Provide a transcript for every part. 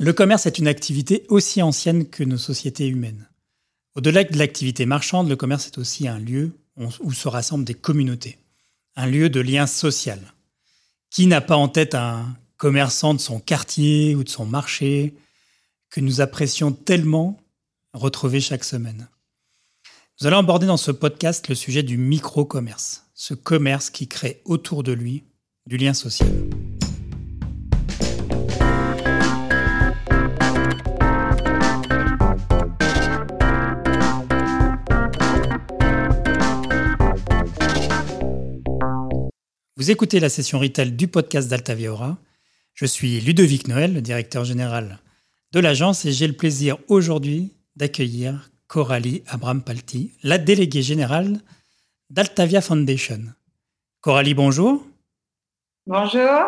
Le commerce est une activité aussi ancienne que nos sociétés humaines. Au-delà de l'activité marchande, le commerce est aussi un lieu où se rassemblent des communautés, un lieu de lien social. Qui n'a pas en tête un commerçant de son quartier ou de son marché que nous apprécions tellement retrouver chaque semaine? Nous allons aborder dans ce podcast le sujet du micro-commerce, ce commerce qui crée autour de lui du lien social. Vous écoutez la session retail du podcast d'Altaviora. Je suis Ludovic Noël, le directeur général de l'agence, et j'ai le plaisir aujourd'hui d'accueillir Coralie Abram-Palti, la déléguée générale d'Altavia Foundation. Coralie, bonjour. Bonjour.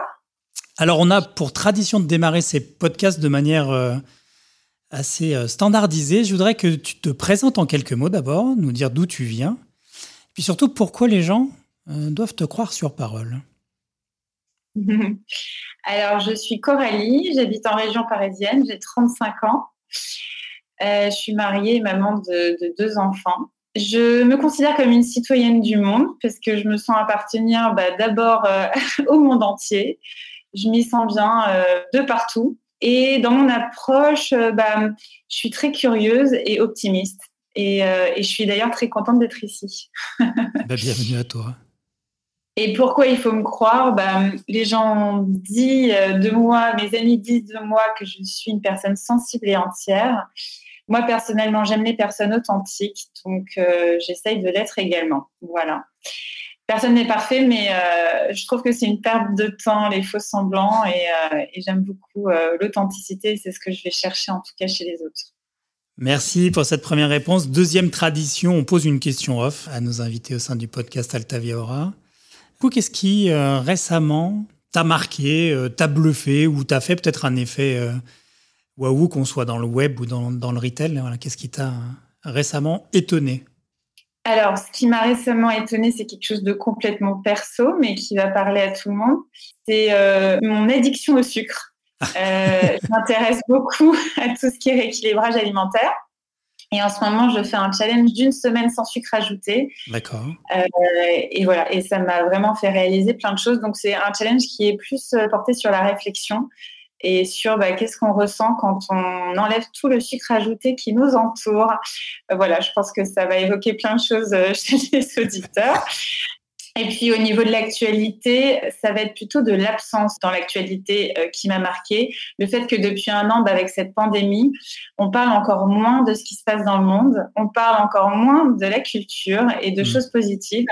Alors, on a pour tradition de démarrer ces podcasts de manière euh, assez euh, standardisée. Je voudrais que tu te présentes en quelques mots d'abord, nous dire d'où tu viens, puis surtout pourquoi les gens doivent te croire sur parole Alors, je suis Coralie, j'habite en région parisienne, j'ai 35 ans. Euh, je suis mariée maman de, deux enfants. Je me considère comme une citoyenne du monde parce que je me sens appartenir bah, d'abord euh, au monde entier. Je m'y sens bien de partout. Et dans mon approche, bah, je suis très curieuse et optimiste. Et, je suis d'ailleurs très contente d'être ici. Bah, bienvenue à toi. Et pourquoi il faut me croire? Ben, Les gens disent de moi, mes amis disent de moi que je suis une personne sensible et entière. Moi, personnellement, j'aime les personnes authentiques, donc euh, j'essaye de l'être également. Voilà. Personne n'est parfait, mais euh, je trouve que c'est une perte de temps, les faux semblants, et, euh, j'aime beaucoup l'authenticité. C'est ce que je vais chercher, en tout cas, chez les autres. Merci pour cette première réponse. Deuxième tradition, on pose une question off à nos invités au sein du podcast Altavia Aura qu'est-ce qui euh, récemment t'a marqué, euh, t'a bluffé ou t'a fait peut-être un effet euh, waouh, qu'on soit dans le web ou dans, le retail? Qu'est-ce qui t'a récemment étonné? Alors, ce qui m'a récemment étonné, c'est quelque chose de complètement perso, mais qui va parler à tout le monde. C'est mon addiction au sucre. je m'intéresse beaucoup à tout ce qui est rééquilibrage alimentaire. Et en ce moment, je fais un challenge d'une semaine sans sucre ajouté. D'accord. Euh, et voilà, et ça m'a vraiment fait réaliser plein de choses. Donc c'est un challenge qui est plus euh, porté sur la réflexion et sur bah, qu'est-ce qu'on ressent quand on enlève tout le sucre ajouté qui nous entoure. Euh, voilà, je pense que ça va évoquer plein de choses chez les auditeurs. Et puis au niveau de l'actualité, ça va être plutôt de l'absence dans l'actualité euh, qui m'a marqué. Le fait que depuis un an, bah, avec cette pandémie, on parle encore moins de ce qui se passe dans le monde, on parle encore moins de la culture et de mmh. choses positives.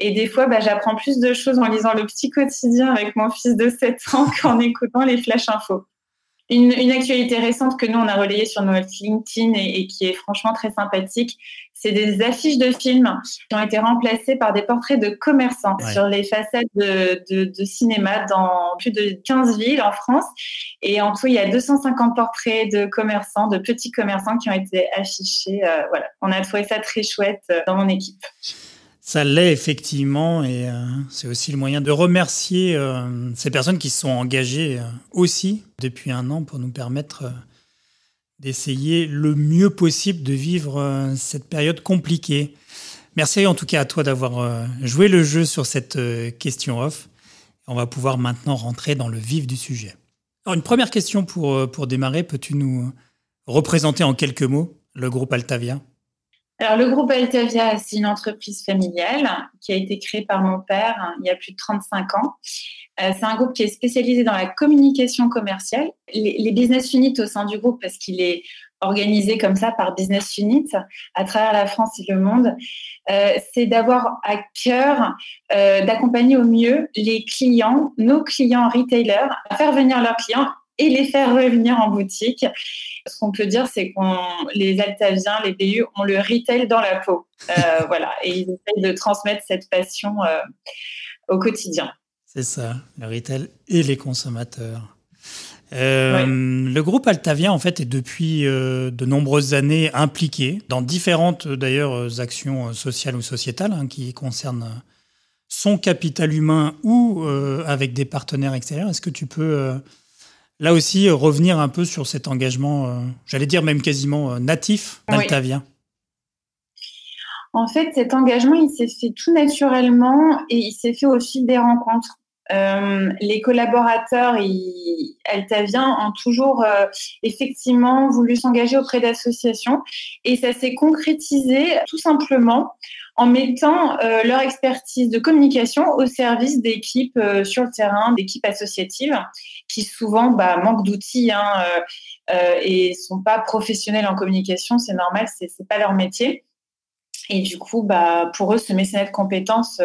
Et des fois, bah, j'apprends plus de choses en lisant le petit quotidien avec mon fils de 7 ans qu'en écoutant les flash infos. Une, actualité récente que nous, on a relayée sur notre LinkedIn et, qui est franchement très sympathique, c'est des affiches de films qui ont été remplacées par des portraits de commerçants sur les façades de, cinéma dans plus de 15 villes en France. Et en tout, il y a 250 portraits de commerçants, de petits commerçants qui ont été affichés. Euh, voilà, on a trouvé ça très chouette euh, dans mon équipe. Ça l'est effectivement, et euh, c'est aussi le moyen de remercier euh, ces personnes qui se sont engagées euh, aussi depuis un an pour nous permettre d'essayer le mieux possible de vivre cette période compliquée. Merci en tout cas à toi d'avoir joué le jeu sur cette question off. On va pouvoir maintenant rentrer dans le vif du sujet. Alors une première question pour, pour démarrer, peux-tu nous représenter en quelques mots le groupe Altavia? Alors, le groupe Altavia, c'est une entreprise familiale qui a été créée par mon père hein, il y a plus de 35 ans. Euh, c'est un groupe qui est spécialisé dans la communication commerciale. Les, business units au sein du groupe, parce qu'il est organisé comme ça par business units à travers la France et le monde, euh, c'est d'avoir à cœur euh, d'accompagner au mieux les clients, nos clients retailers, à faire venir leurs clients et les faire revenir en boutique. Ce qu'on peut dire, c'est qu'on les Altaviens, les BU, ont le retail dans la peau. Euh, voilà, et ils essayent de transmettre cette passion euh, au quotidien. C'est ça, le retail et les consommateurs. Euh, le groupe Altavia, en fait, est depuis de nombreuses années impliqué dans différentes, d'ailleurs, actions sociales ou sociétales hein, qui concernent son capital humain ou avec des partenaires extérieurs. Est-ce que tu peux là aussi revenir un peu sur cet engagement, j'allais dire même quasiment natif d'Altavia. En fait, cet engagement, il s'est fait tout naturellement et il s'est fait au fil des rencontres. Euh, les collaborateurs Altavien ont toujours euh, effectivement voulu s'engager auprès d'associations et ça s'est concrétisé tout simplement en mettant euh, leur expertise de communication au service d'équipes sur le terrain, d'équipes associatives qui souvent bah, manquent d'outils hein, et sont pas professionnels en communication. C'est normal, c'est pas leur métier. Et du coup, bah, pour eux, ce mécénat de compétences,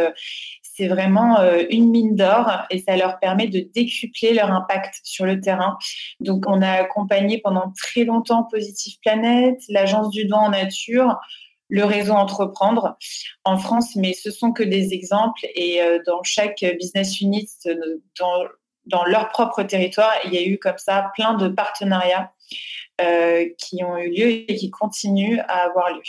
c'est vraiment euh, une mine d'or et ça leur permet de décupler leur impact sur le terrain. Donc, on a accompagné pendant très longtemps Positive Planète, l'Agence du don en nature, le réseau Entreprendre en France, mais ce sont que des exemples et euh, dans chaque business unit, dans, dans leur propre territoire, il y a eu comme ça plein de partenariats qui ont eu lieu et qui continuent à avoir lieu.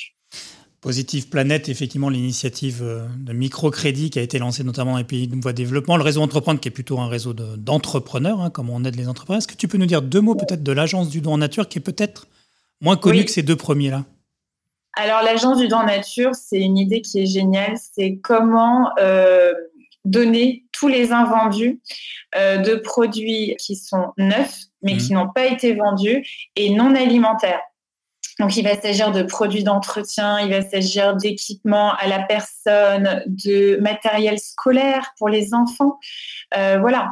Positive Planète, effectivement, l'initiative euh, de microcrédit qui a été lancée notamment dans les pays de voie développement. Le réseau Entreprendre, qui est plutôt un réseau d'entrepreneurs, hein, comme on aide les entrepreneurs. Est-ce que tu peux nous dire deux mots peut-être de l'agence du don en nature, qui est peut-être moins connue que ces deux premiers-là? Alors, l'agence du don en nature, c'est une idée qui est géniale. C'est comment euh, donner tous les invendus euh, de produits qui sont neufs, mais mmh. qui n'ont pas été vendus et non alimentaires. Donc, il va s'agir de produits d'entretien, il va s'agir d'équipements à la personne, de matériel scolaire pour les enfants. Euh, voilà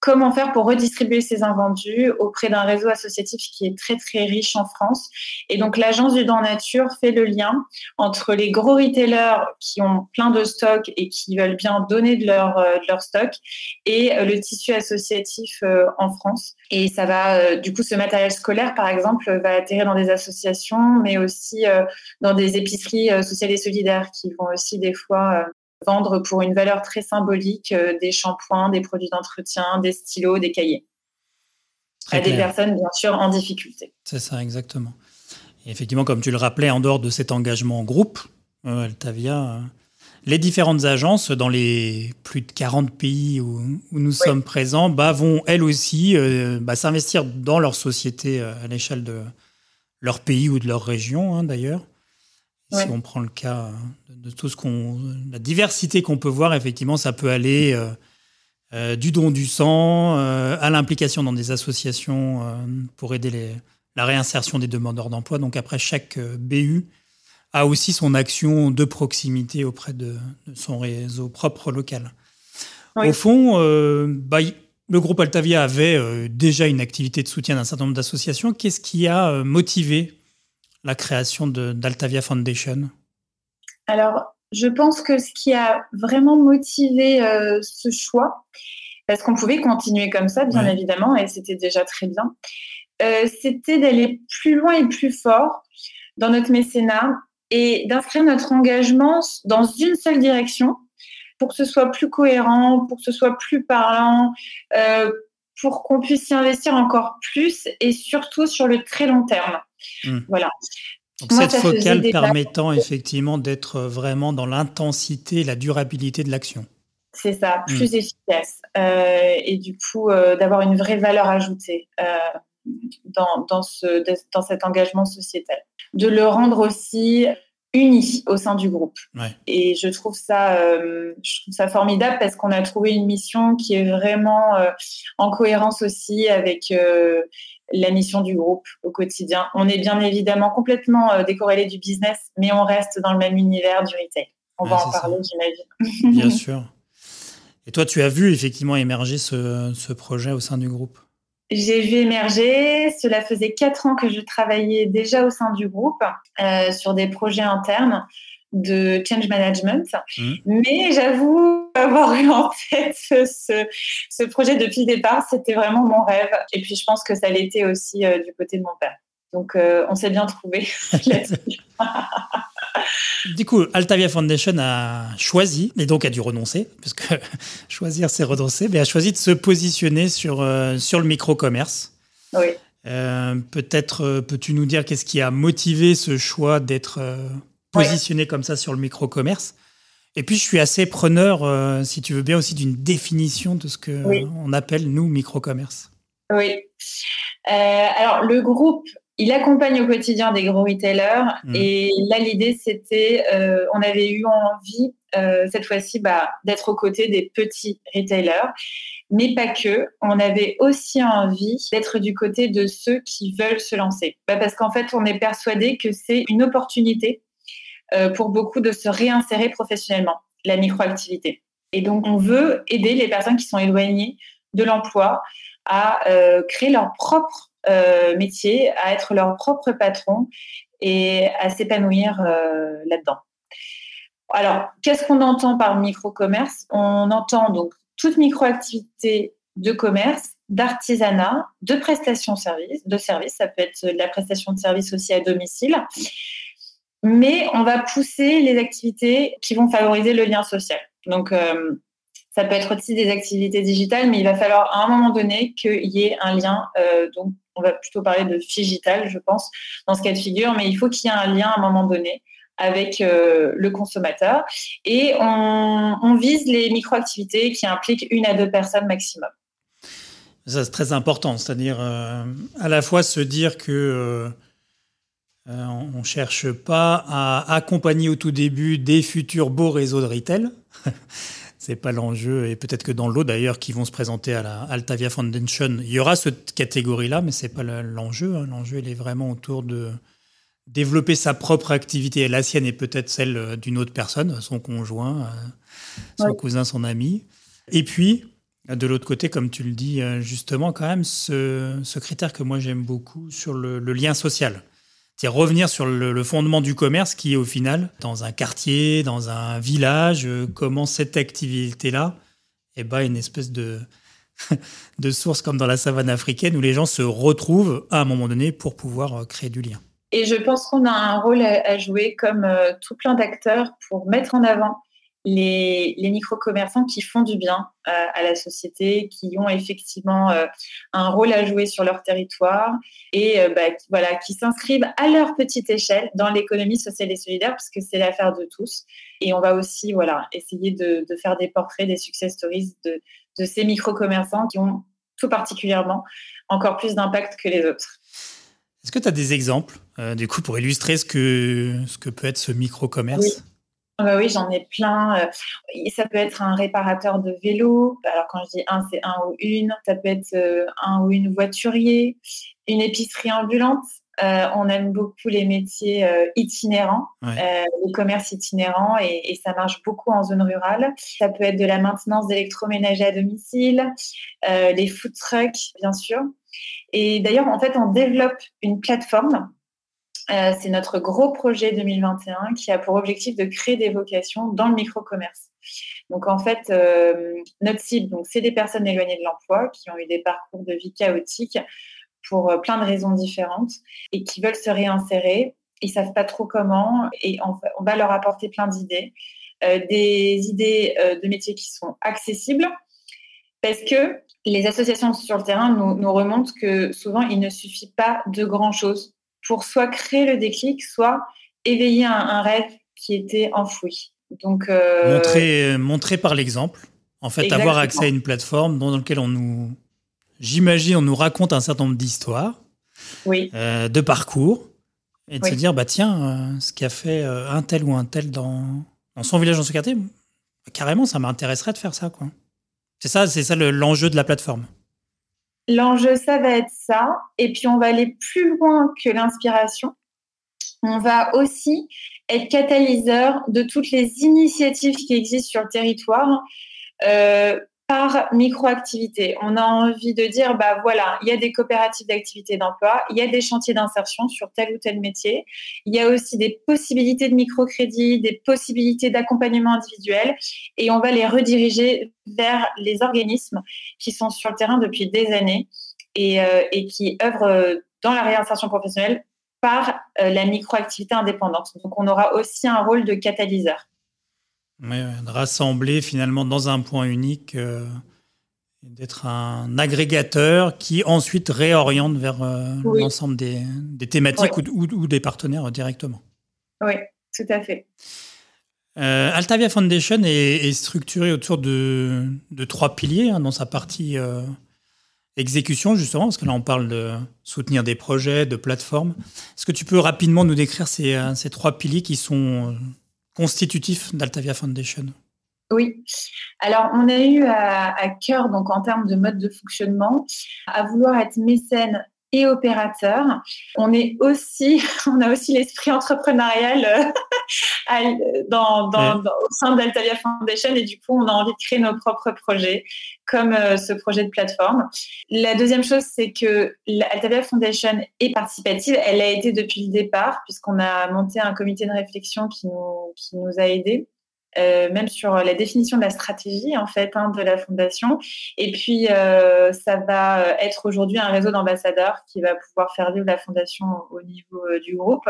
comment faire pour redistribuer ces invendus auprès d'un réseau associatif qui est très très riche en France. Et donc l'agence du don nature fait le lien entre les gros retailers qui ont plein de stocks et qui veulent bien donner de leur, euh, de leur stock et euh, le tissu associatif euh, en France. Et ça va, du coup, ce matériel scolaire, par exemple, va atterrir dans des associations, mais aussi dans des épiceries sociales et solidaires qui vont aussi des fois vendre pour une valeur très symbolique euh, des shampoings, des produits d'entretien, des stylos, des cahiers. à des personnes, bien sûr, en difficulté. C'est ça, exactement. Et effectivement, comme tu le rappelais, en dehors de cet engagement en groupe, euh, Altavia, euh, les différentes agences dans les plus de 40 pays où, nous sommes présents bah, vont elles aussi bah, s'investir dans leur société à l'échelle de leur pays ou de leur région, hein, d'ailleurs. Si on prend le cas de, tout ce qu'on, la diversité qu'on peut voir, effectivement, ça peut aller euh, euh, du don du sang euh, à l'implication dans des associations pour aider les, la réinsertion des demandeurs d'emploi. Donc après, chaque BU a aussi son action de proximité auprès de, son réseau propre local. Au fond, bah, le groupe Altavia avait déjà une activité de soutien d'un certain nombre d'associations. Qu'est-ce qui a motivé la création d'Altavia Foundation? Alors, je pense que ce qui a vraiment motivé euh, ce choix, parce qu'on pouvait continuer comme ça, bien évidemment, et c'était déjà très bien, euh, c'était d'aller plus loin et plus fort dans notre mécénat et d'inscrire notre engagement dans une seule direction pour que ce soit plus cohérent, pour que ce soit plus parlant, euh, pour qu'on puisse s'y investir encore plus et surtout sur le très long terme. Hmm. Voilà. cette focale permettant effectivement d'être vraiment dans l'intensité et la durabilité de l'action. C'est ça, hmm. plus efficace. Euh, et du coup, euh, d'avoir une vraie valeur ajoutée euh, dans, dans, ce, dans cet engagement sociétal. De le rendre aussi unis au sein du groupe. Et je trouve ça, euh, je trouve ça formidable parce qu'on a trouvé une mission qui est vraiment euh, en cohérence aussi avec euh, la mission du groupe au quotidien. On est bien évidemment complètement décorrélé du business, mais on reste dans le même univers du retail. On va en parler, j'imagine. Bien sûr. Et toi, tu as vu effectivement émerger ce, ce projet au sein du groupe? J'ai vu émerger. Cela faisait quatre ans que je travaillais déjà au sein du groupe euh, sur des projets internes de change management. Mmh. Mais j'avoue avoir eu en tête ce, ce, projet depuis le départ. C'était vraiment mon rêve. Et puis je pense que ça l'était aussi euh, du côté de mon père. Donc euh, on s'est bien trouvé Du coup, Altavia Foundation a choisi, et donc a dû renoncer, parce que choisir c'est renoncer, mais a choisi de se positionner sur, euh, sur le micro-commerce. Oui. Euh, peut-être peux-tu nous dire qu'est-ce qui a motivé ce choix d'être positionné comme ça sur le micro-commerce Et puis je suis assez preneur, si tu veux bien, aussi d'une définition de ce qu'on on appelle, nous, micro-commerce. Oui. Alors, le groupe, il accompagne au quotidien des gros retailers. Mmh. Et là, l'idée, c'était, on avait eu envie, cette fois-ci, bah, d'être aux côtés des petits retailers mais pas que. On avait aussi envie d'être du côté de ceux qui veulent se lancer. Bah, parce qu'en fait, on est persuadé que c'est une opportunité euh, pour beaucoup de se réinsérer professionnellement, la microactivité. Et donc, on veut aider les personnes qui sont éloignées de l'emploi à euh, créer leur propre euh, métier, à être leur propre patron et à s'épanouir là-dedans. Alors, qu'est-ce qu'on entend par micro-commerce? On entend donc toute microactivité de commerce, d'artisanat, de prestation service, de service. Ça peut être la prestation de service aussi à domicile. Mais on va pousser les activités qui vont favoriser le lien social. Donc, euh, ça peut être aussi des activités digitales, mais il va falloir à un moment donné qu'il y ait un lien. Euh, donc, on va plutôt parler de digital, je pense, dans ce cas de figure, mais il faut qu'il y ait un lien à un moment donné avec euh, le consommateur. Et on, vise les micro-activités qui impliquent une à deux personnes maximum. Ça, c'est très important, c'est-à-dire à la fois se dire que euh, on ne cherche pas à accompagner au tout début des futurs beaux réseaux de retail. c'est pas l'enjeu, et peut-être que dans l'eau d'ailleurs, qui vont se présenter à la Altavia Foundation, il y aura cette catégorie-là, mais c'est pas l'enjeu. Hein. L'enjeu, il est vraiment autour de développer sa propre activité. La sienne est peut-être celle euh, d'une autre personne, son conjoint, euh, son cousin, son ami. Et puis, de l'autre côté, comme tu le dis justement, quand même, ce, critère que moi j'aime beaucoup sur le, lien social. C'est revenir sur le, fondement du commerce qui est au final, dans un quartier, dans un village, comment cette activité-là est eh ben, une espèce de, de source comme dans la savane africaine où les gens se retrouvent à un moment donné pour pouvoir créer du lien. Et je pense qu'on a un rôle à, jouer comme euh, tout plein d'acteurs pour mettre en avant les, les micro-commerçants qui font du bien euh, à la société, qui ont effectivement euh, un rôle à jouer sur leur territoire et bah, qui, voilà, qui s'inscrivent à leur petite échelle dans l'économie sociale et solidaire, parce que c'est l'affaire de tous. Et on va aussi voilà, essayer de, de faire des portraits, des success stories de, de ces micro-commerçants qui ont tout particulièrement encore plus d'impact que les autres. Est-ce que tu as des exemples, euh, du coup, pour illustrer ce que, ce que peut être ce micro-commerce? Oui. Bah oui, j'en ai plein. Euh, ça peut être un réparateur de vélo. Alors, quand je dis un, c'est un ou une. Ça peut être euh, un ou une voiturier, une épicerie ambulante. on aime beaucoup les métiers itinérants, le commerce itinérant, et, et, ça marche beaucoup en zone rurale. Ça peut être de la maintenance d'électroménager à domicile, les food trucks, bien sûr. Et d'ailleurs, en fait, on développe une plateforme. Euh, c'est notre gros projet 2021 qui a pour objectif de créer des vocations dans le micro-commerce. Donc, en fait, euh, notre cible, donc, c'est des personnes éloignées de l'emploi qui ont eu des parcours de vie chaotiques pour euh, plein de raisons différentes et qui veulent se réinsérer. Ils savent pas trop comment et on, va leur apporter plein d'idées, des idées de métiers qui sont accessibles parce que les associations sur le terrain nous, remontent que souvent, il ne suffit pas de grand-chose pour soit créer le déclic, soit éveiller un, rêve qui était enfoui. Donc, euh, montrer, par l'exemple. En fait, avoir accès à une plateforme dans, laquelle on nous, j'imagine, on nous raconte un certain nombre d'histoires, oui. Euh, de parcours, et de se dire, bah tiens, euh, ce qu'a fait un tel ou un tel dans, dans son village, dans ce quartier, carrément, ça m'intéresserait de faire ça, quoi. C'est ça, c'est ça l'enjeu de la plateforme. L'enjeu, ça va être ça. Et puis, on va aller plus loin que l'inspiration. On va aussi être catalyseur de toutes les initiatives qui existent sur le territoire. Euh, par micro-activité. On a envie de dire, bah voilà, il y a des coopératives d'activité d'emploi, il y a des chantiers d'insertion sur tel ou tel métier, il y a aussi des possibilités de microcrédit, des possibilités d'accompagnement individuel, et on va les rediriger vers les organismes qui sont sur le terrain depuis des années et, euh, qui œuvrent dans la réinsertion professionnelle par euh, la micro-activité indépendante. Donc on aura aussi un rôle de catalyseur de rassembler finalement dans un point unique, euh, d'être un agrégateur qui ensuite réoriente vers euh, l'ensemble des, thématiques ou, des partenaires directement. Oui, tout à fait. Euh, Altavia Foundation est, structurée autour de, trois piliers hein, dans sa partie exécution, justement, parce que là, on parle de soutenir des projets, de plateformes. Est-ce que tu peux rapidement nous décrire ces, ces trois piliers qui sont constitutifs d'Altavia Foundation oui. Alors, on a eu à, à, cœur, donc en termes de mode de fonctionnement, à vouloir être mécène et opérateur. On est aussi, on a aussi l'esprit entrepreneurial euh, dans, dans, au sein d'Altavia Foundation et du coup, on a envie de créer nos propres projets comme euh, ce projet de plateforme. La deuxième chose, c'est que l'Altavia Foundation est participative. Elle a été depuis le départ puisqu'on a monté un comité de réflexion qui nous, qui nous a aidés euh, même sur la définition de la stratégie en fait hein, de la fondation. Et puis euh, ça va être aujourd'hui un réseau d'ambassadeurs qui va pouvoir faire vivre la fondation au niveau euh, du groupe.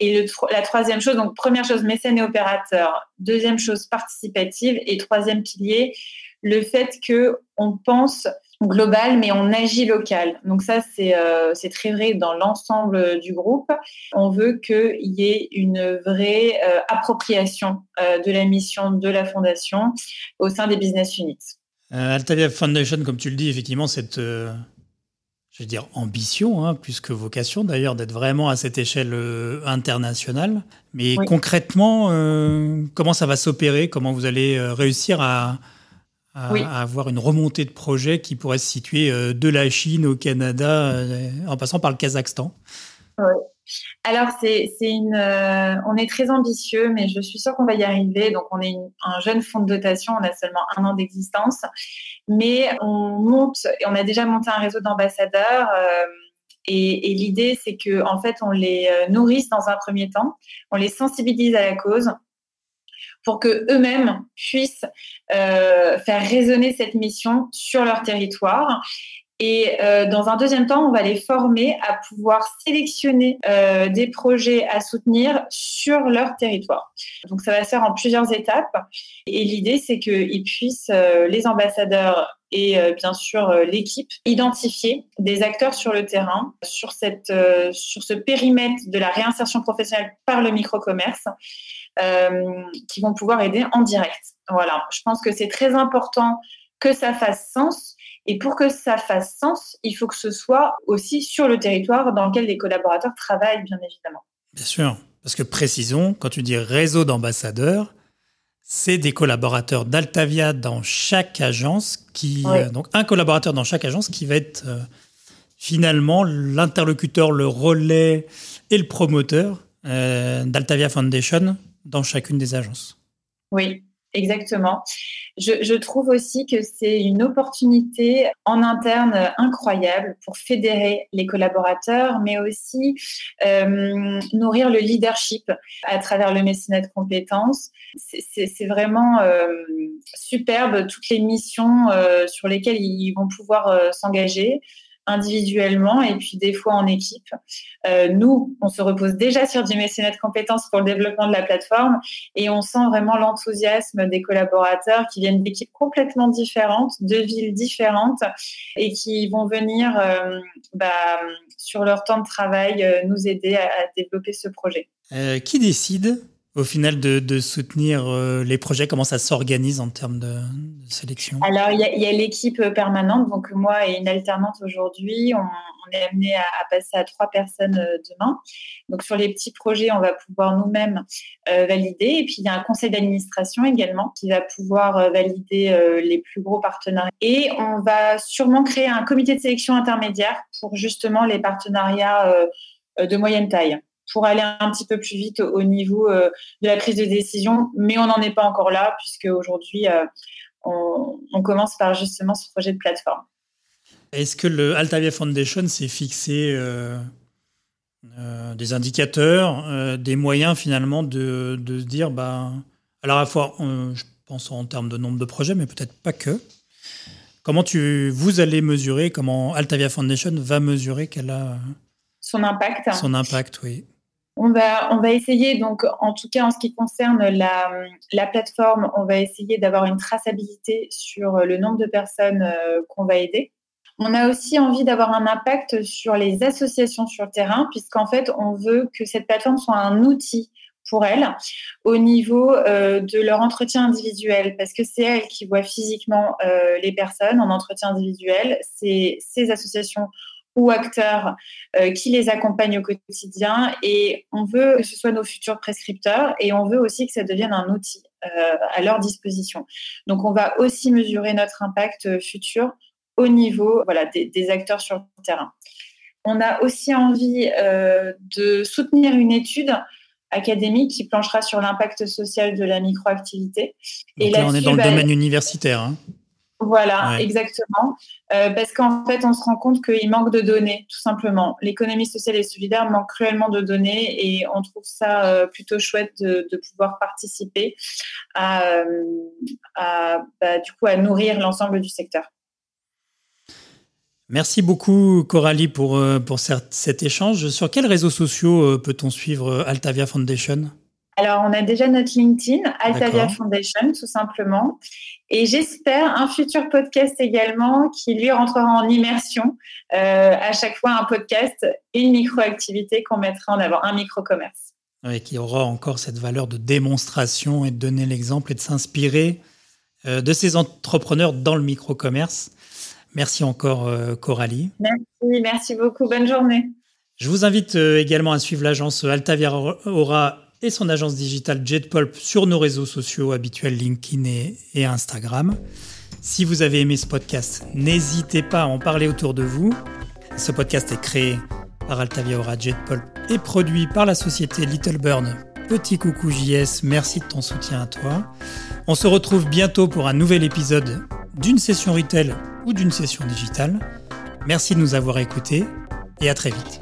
Et le, la troisième chose, donc première chose mécène et opérateur, deuxième chose participative et troisième pilier, le fait que on pense global, mais on agit local. Donc ça, c'est euh, très vrai dans l'ensemble du groupe. On veut qu'il y ait une vraie euh, appropriation euh, de la mission de la fondation au sein des business units. Altavia Foundation, comme tu le dis, effectivement, cette, je veux dire, ambition, hein, plus que vocation d'ailleurs, d'être vraiment à cette échelle internationale. Mais concrètement, comment ça va s'opérer? Comment vous allez réussir à à, avoir une remontée de projets qui pourrait se situer euh, de la Chine au Canada, euh, en passant par le Kazakhstan. Alors, c'est, une, euh, on est très ambitieux, mais je suis sûre qu'on va y arriver. Donc, on est un jeune fonds de dotation, on a seulement un an d'existence, mais on monte et on a déjà monté un réseau d'ambassadeurs. et, et, l'idée, c'est que en fait, on les nourrisse dans un premier temps, on les sensibilise à la cause, pour que eux-mêmes puissent euh, faire résonner cette mission sur leur territoire. Et euh, dans un deuxième temps, on va les former à pouvoir sélectionner euh, des projets à soutenir sur leur territoire. Donc ça va se faire en plusieurs étapes. Et l'idée, c'est qu'ils puissent, les ambassadeurs et bien sûr l'équipe, identifier des acteurs sur le terrain, sur, cette, sur ce périmètre de la réinsertion professionnelle par le micro-commerce qui vont pouvoir aider en direct. Voilà, je pense que c'est très important que ça fasse sens. Et pour que ça fasse sens, il faut que ce soit aussi sur le territoire dans lequel les collaborateurs travaillent, bien évidemment. Bien sûr, parce que précisons, quand tu dis réseau d'ambassadeurs, c'est des collaborateurs d'Altavia dans chaque agence, qui, euh, donc un collaborateur dans chaque agence qui va être euh, finalement l'interlocuteur, le relais et le promoteur d'Altavia Foundation dans chacune des agences. Oui, exactement. Je, trouve aussi que c'est une opportunité en interne incroyable pour fédérer les collaborateurs, mais aussi euh, nourrir le leadership à travers le mécénat de compétences. C'est vraiment euh, superbe toutes les missions euh, sur lesquelles ils vont pouvoir s'engager individuellement et puis des fois en équipe. Euh, nous, on se repose déjà sur du mécénat de compétences pour le développement de la plateforme et on sent vraiment l'enthousiasme des collaborateurs qui viennent d'équipes complètement différentes, de villes différentes et qui vont venir euh, bah, sur leur temps de travail euh, nous aider à, développer ce projet. qui décide? Au final de, soutenir euh, les projets Comment ça s'organise en termes de, sélection? Alors, il y a, l'équipe permanente, donc moi et une alternante aujourd'hui. On, est amené à, passer à trois personnes euh, demain. Donc, sur les petits projets, on va pouvoir nous-mêmes euh, valider. Et puis, il y a un conseil d'administration également qui va pouvoir valider les plus gros partenariats. Et on va sûrement créer un comité de sélection intermédiaire pour justement les partenariats de moyenne taille pour aller un petit peu plus vite au niveau euh, de la prise de décision, mais on n'en est pas encore là, puisque aujourd'hui, euh, on, commence par justement ce projet de plateforme. Est-ce que le Altavia Foundation s'est fixé euh, des indicateurs, des moyens finalement de, se dire, bah, à la fois, je pense en termes de nombre de projets, mais peut-être pas que. Comment tu, vous allez mesurer, comment Altavia Foundation va mesurer qu'elle a son impact Son impact, oui. On va, essayer, donc en tout cas en ce qui concerne la, la plateforme, on va essayer d'avoir une traçabilité sur le nombre de personnes euh, qu'on va aider. On a aussi envie d'avoir un impact sur les associations sur le terrain, puisqu'en fait, on veut que cette plateforme soit un outil pour elles au niveau de leur entretien individuel, parce que c'est elles qui voient physiquement les personnes en entretien individuel. C'est ces associations ou acteurs euh, qui les accompagnent au quotidien. Et on veut que ce soit nos futurs prescripteurs et on veut aussi que ça devienne un outil euh, à leur disposition. Donc, on va aussi mesurer notre impact futur au niveau voilà, des, acteurs sur le terrain. On a aussi envie euh, de soutenir une étude académique qui planchera sur l'impact social de la microactivité. et là, on est dans le bah, domaine universitaire. Hein. Voilà, exactement. Euh, parce qu'en fait, on se rend compte qu'il manque de données, tout simplement. L'économie sociale et solidaire manque cruellement de données et on trouve ça euh, plutôt chouette de, pouvoir participer à, euh, bah, du coup, à nourrir l'ensemble du secteur. Merci beaucoup Coralie pour, pour cet échange. Sur quels réseaux sociaux peut-on suivre Altavia Foundation? Alors, on a déjà notre LinkedIn, Altavia Foundation, tout simplement. Et j'espère un futur podcast également qui lui rentrera en immersion. Euh, à chaque fois, un podcast, une micro-activité qu'on mettra en avant, un micro-commerce. Oui, qui aura encore cette valeur de démonstration et de donner l'exemple et de s'inspirer euh, de ces entrepreneurs dans le micro-commerce. Merci encore, euh, Coralie. Merci, merci beaucoup. Bonne journée. Je vous invite également à suivre l'agence Altavia Aura et son agence digitale JetPulp sur nos réseaux sociaux habituels LinkedIn et, Instagram. Si vous avez aimé ce podcast, n'hésitez pas à en parler autour de vous. Ce podcast est créé par Altavia Aura JetPulp et produit par la société Little Burn. Petit coucou JS, merci de ton soutien à toi. On se retrouve bientôt pour un nouvel épisode d'une session retail ou d'une session digitale. Merci de nous avoir écoutés et à très vite.